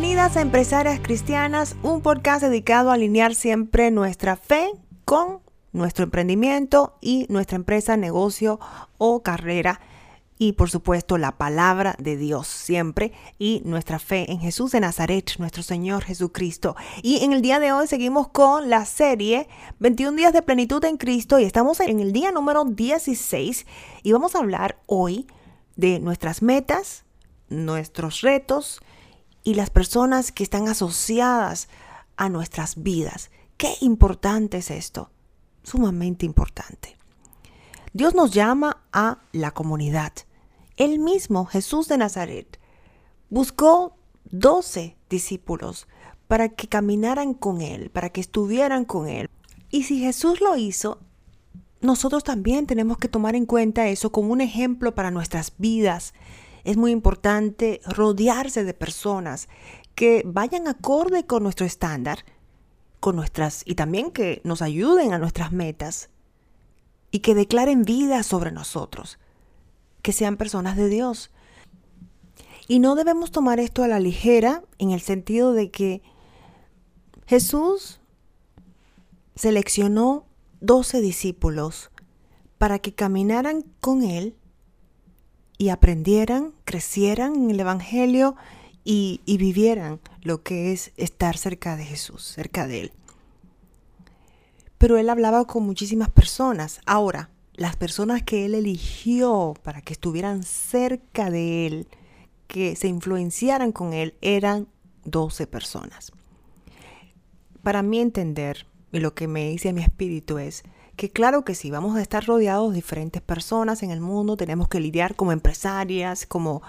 Bienvenidas a Empresarias Cristianas, un podcast dedicado a alinear siempre nuestra fe con nuestro emprendimiento y nuestra empresa, negocio o carrera. Y por supuesto la palabra de Dios siempre y nuestra fe en Jesús de Nazaret, nuestro Señor Jesucristo. Y en el día de hoy seguimos con la serie 21 días de plenitud en Cristo y estamos en el día número 16 y vamos a hablar hoy de nuestras metas, nuestros retos y las personas que están asociadas a nuestras vidas. Qué importante es esto, sumamente importante. Dios nos llama a la comunidad. Él mismo, Jesús de Nazaret, buscó doce discípulos para que caminaran con Él, para que estuvieran con Él. Y si Jesús lo hizo, nosotros también tenemos que tomar en cuenta eso como un ejemplo para nuestras vidas es muy importante rodearse de personas que vayan acorde con nuestro estándar, con nuestras y también que nos ayuden a nuestras metas y que declaren vida sobre nosotros, que sean personas de Dios. Y no debemos tomar esto a la ligera en el sentido de que Jesús seleccionó doce discípulos para que caminaran con Él y aprendieran, crecieran en el Evangelio y, vivieran lo que es estar cerca de Jesús, cerca de Él. Pero Él hablaba con muchísimas personas. Ahora, las personas que Él eligió para que estuvieran cerca de Él, que se influenciaran con Él, eran 12 personas. Para mí entender, y lo que me dice mi espíritu es, que claro que sí, vamos a estar rodeados de diferentes personas en el mundo, tenemos que lidiar como empresarias, como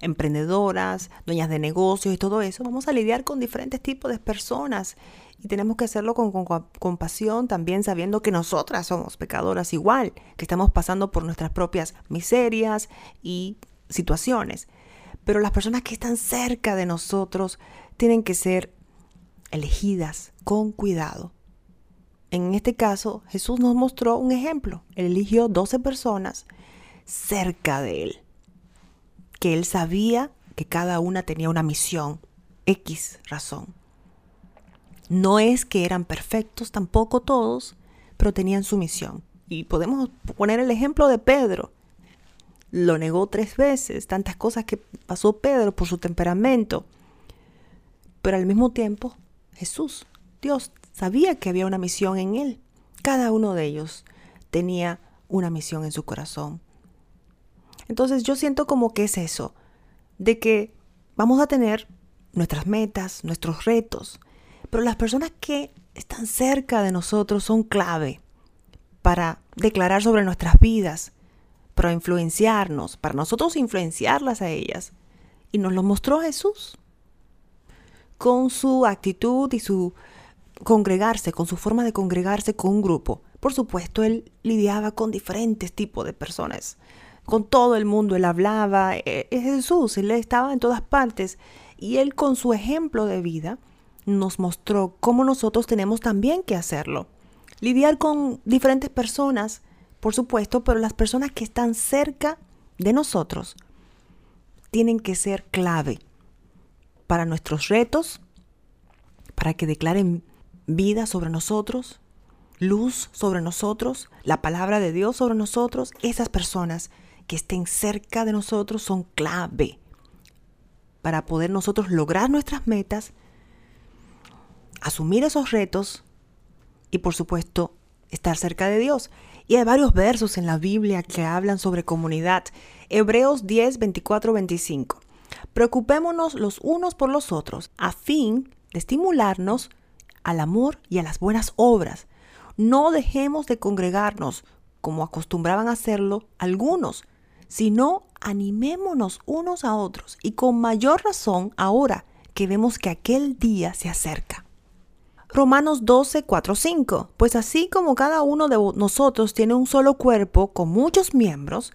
emprendedoras, dueñas de negocios y todo eso, vamos a lidiar con diferentes tipos de personas y tenemos que hacerlo con, con, compasión, también sabiendo que nosotras somos pecadoras igual, que estamos pasando por nuestras propias miserias y situaciones. Pero las personas que están cerca de nosotros tienen que ser elegidas con cuidado en este caso, Jesús nos mostró un ejemplo. Él eligió 12 personas cerca de él, que él sabía que cada una tenía una misión, X razón. No es que eran perfectos tampoco todos, pero tenían su misión. Y podemos poner el ejemplo de Pedro. Lo negó tres veces, tantas cosas que pasó Pedro por su temperamento. Pero al mismo tiempo, Jesús, Dios, sabía que había una misión en él. Cada uno de ellos tenía una misión en su corazón. Entonces yo siento como que es eso, de que vamos a tener nuestras metas, nuestros retos, pero las personas que están cerca de nosotros son clave para declarar sobre nuestras vidas, para influenciarnos, para nosotros influenciarlas a ellas. Y nos lo mostró Jesús con su actitud y su congregarse, con su forma de congregarse con un grupo. Por supuesto, él lidiaba con diferentes tipos de personas. Con todo el mundo él hablaba. Eh, es Jesús, él estaba en todas partes. Y él con su ejemplo de vida nos mostró cómo nosotros tenemos también que hacerlo. Lidiar con diferentes personas, por supuesto, pero las personas que están cerca de nosotros tienen que ser clave para nuestros retos, para que declaren vida sobre nosotros, luz sobre nosotros, la palabra de Dios sobre nosotros, esas personas que estén cerca de nosotros son clave para poder nosotros lograr nuestras metas, asumir esos retos y por supuesto estar cerca de Dios. Y hay varios versos en la Biblia que hablan sobre comunidad. Hebreos 10, 24, 25. Preocupémonos los unos por los otros a fin de estimularnos al amor y a las buenas obras. No dejemos de congregarnos como acostumbraban hacerlo algunos, sino animémonos unos a otros y con mayor razón ahora que vemos que aquel día se acerca. Romanos 12, 4, 5. Pues así como cada uno de nosotros tiene un solo cuerpo con muchos miembros,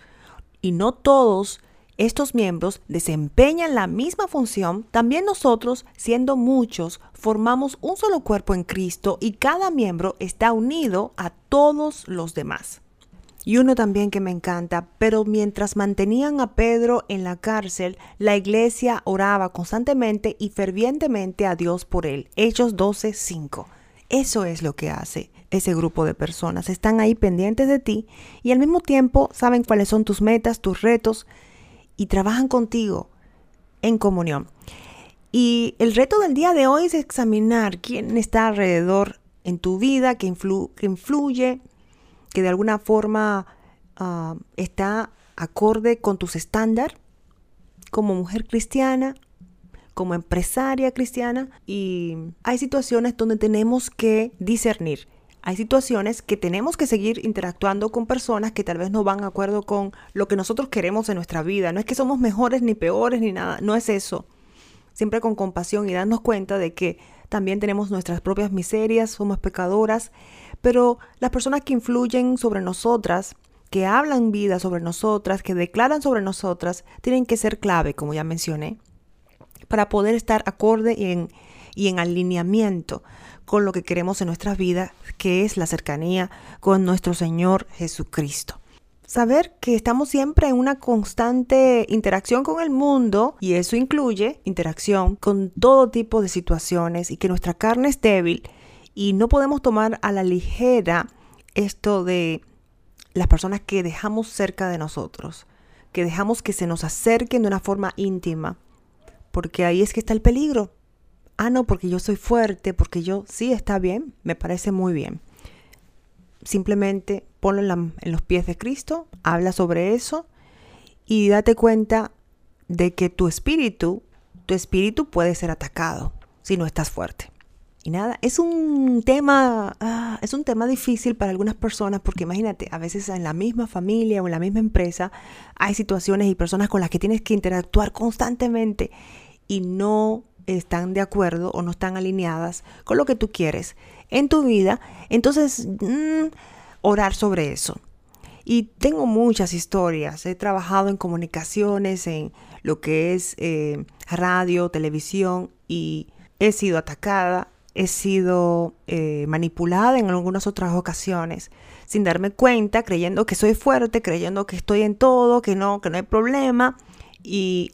y no todos estos miembros desempeñan la misma función, también nosotros, siendo muchos, formamos un solo cuerpo en Cristo y cada miembro está unido a todos los demás. Y uno también que me encanta, pero mientras mantenían a Pedro en la cárcel, la iglesia oraba constantemente y fervientemente a Dios por él. Hechos 12:5. Eso es lo que hace ese grupo de personas. Están ahí pendientes de ti y al mismo tiempo saben cuáles son tus metas, tus retos y trabajan contigo en comunión. Y el reto del día de hoy es examinar quién está alrededor en tu vida, que, influye, que de alguna forma ah, está acorde con tus estándares como mujer cristiana, como empresaria cristiana. Y hay situaciones donde tenemos que discernir. Hay situaciones que tenemos que seguir interactuando con personas que tal vez no van de acuerdo con lo que nosotros queremos en nuestra vida. No es que somos mejores ni peores ni nada, no es eso. Siempre con compasión y darnos cuenta de que también tenemos nuestras propias miserias, somos pecadoras, pero las personas que influyen sobre nosotras, que hablan vida sobre nosotras, que declaran sobre nosotras, tienen que ser clave, como ya mencioné, para poder estar acorde y en, y en alineamiento con lo que queremos en nuestras vidas, que es la cercanía con nuestro Señor Jesucristo. Saber que estamos siempre en una constante interacción con el mundo y eso incluye interacción con todo tipo de situaciones y que nuestra carne es débil y no podemos tomar a la ligera esto de las personas que dejamos cerca de nosotros, que dejamos que se nos acerquen de una forma íntima, porque ahí es que está el peligro ah, no, porque yo soy fuerte, porque yo sí está bien, me parece muy bien. Simplemente ponlo en, los pies de Cristo, habla sobre eso y date cuenta de que tu espíritu, tu espíritu puede ser atacado si no estás fuerte. Y nada, es un tema, ah, es un tema difícil para algunas personas porque imagínate, a veces en la misma familia o en la misma empresa hay situaciones y personas con las que tienes que interactuar constantemente y no están de acuerdo o no están alineadas con lo que tú quieres en tu vida, entonces mm, orar sobre eso. Y tengo muchas historias, he trabajado en comunicaciones, en lo que es eh, radio, televisión y he sido atacada, he sido eh, manipulada en algunas otras ocasiones sin darme cuenta, creyendo que soy fuerte, creyendo que estoy en todo, que no, que no hay problema. Y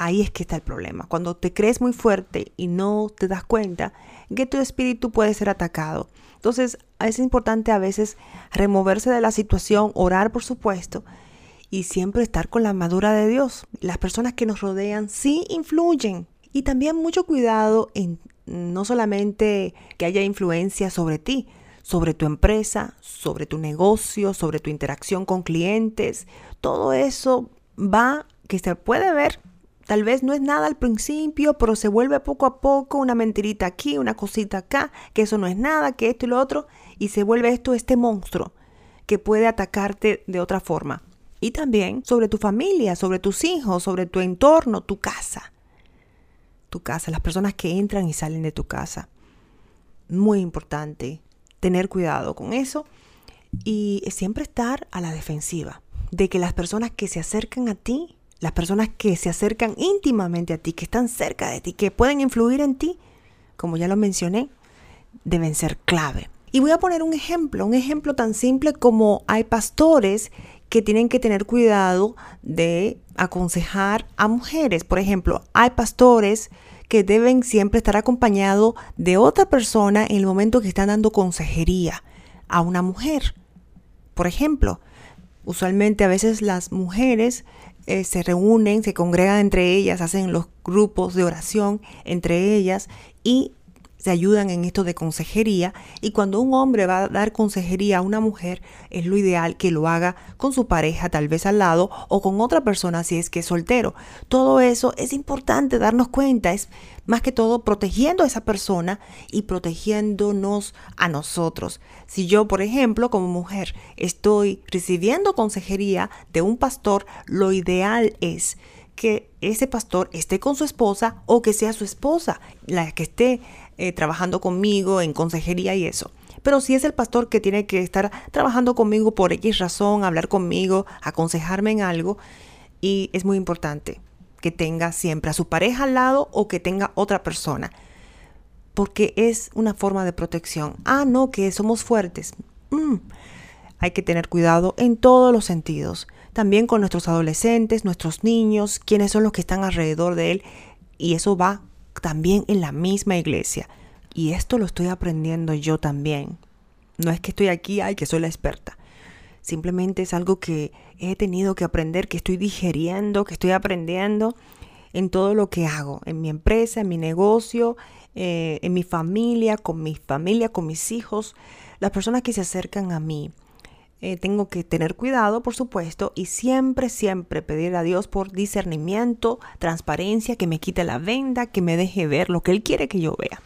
ahí es que está el problema. Cuando te crees muy fuerte y no te das cuenta que tu espíritu puede ser atacado. Entonces es importante a veces removerse de la situación, orar por supuesto, y siempre estar con la armadura de Dios. Las personas que nos rodean sí influyen. Y también mucho cuidado en no solamente que haya influencia sobre ti, sobre tu empresa, sobre tu negocio, sobre tu interacción con clientes. Todo eso va que se puede ver Tal vez no es nada al principio, pero se vuelve poco a poco una mentirita aquí, una cosita acá, que eso no es nada, que esto y lo otro, y se vuelve esto este monstruo que puede atacarte de otra forma. Y también sobre tu familia, sobre tus hijos, sobre tu entorno, tu casa. Tu casa, las personas que entran y salen de tu casa. Muy importante tener cuidado con eso y siempre estar a la defensiva de que las personas que se acercan a ti las personas que se acercan íntimamente a ti, que están cerca de ti, que pueden influir en ti, como ya lo mencioné, deben ser clave. Y voy a poner un ejemplo, un ejemplo tan simple como hay pastores que tienen que tener cuidado de aconsejar a mujeres. Por ejemplo, hay pastores que deben siempre estar acompañados de otra persona en el momento que están dando consejería a una mujer. Por ejemplo, usualmente a veces las mujeres eh, se reúnen, se congregan entre ellas, hacen los grupos de oración entre ellas y se ayudan en esto de consejería y cuando un hombre va a dar consejería a una mujer es lo ideal que lo haga con su pareja tal vez al lado o con otra persona si es que es soltero. Todo eso es importante darnos cuenta, es más que todo protegiendo a esa persona y protegiéndonos a nosotros. Si yo, por ejemplo, como mujer estoy recibiendo consejería de un pastor, lo ideal es que ese pastor esté con su esposa o que sea su esposa la que esté eh, trabajando conmigo en consejería y eso. Pero si es el pastor que tiene que estar trabajando conmigo por X razón, hablar conmigo, aconsejarme en algo, y es muy importante que tenga siempre a su pareja al lado o que tenga otra persona, porque es una forma de protección. Ah, no, que somos fuertes. Mm. hay que tener cuidado en todos los sentidos. También con nuestros adolescentes, nuestros niños, quienes son los que están alrededor de él. Y eso va también en la misma iglesia. Y esto lo estoy aprendiendo yo también. No es que estoy aquí, ay, que soy la experta. Simplemente es algo que he tenido que aprender, que estoy digeriendo, que estoy aprendiendo en todo lo que hago, en mi empresa, en mi negocio, eh, en mi familia, con mi familia, con mis hijos, las personas que se acercan a mí. Eh, tengo que tener cuidado, por supuesto, y siempre, siempre pedir a Dios por discernimiento, transparencia, que me quite la venda, que me deje ver lo que Él quiere que yo vea.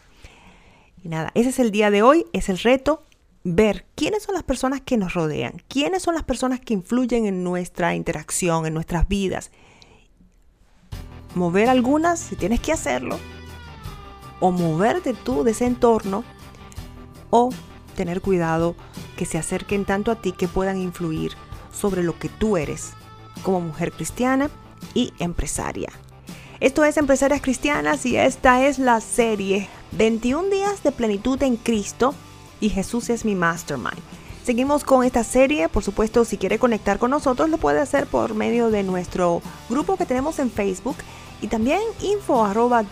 Y nada, ese es el día de hoy, es el reto, ver quiénes son las personas que nos rodean, quiénes son las personas que influyen en nuestra interacción, en nuestras vidas. Mover algunas si tienes que hacerlo, o moverte tú de ese entorno, o tener cuidado que se acerquen tanto a ti que puedan influir sobre lo que tú eres como mujer cristiana y empresaria. Esto es Empresarias Cristianas y esta es la serie 21 días de plenitud en Cristo y Jesús es mi mastermind. Seguimos con esta serie, por supuesto, si quiere conectar con nosotros lo puede hacer por medio de nuestro grupo que tenemos en Facebook y también info arroba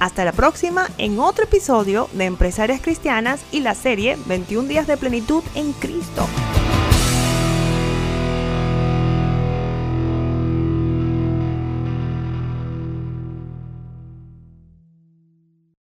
hasta la próxima en otro episodio de Empresarias Cristianas y la serie 21 días de plenitud en Cristo.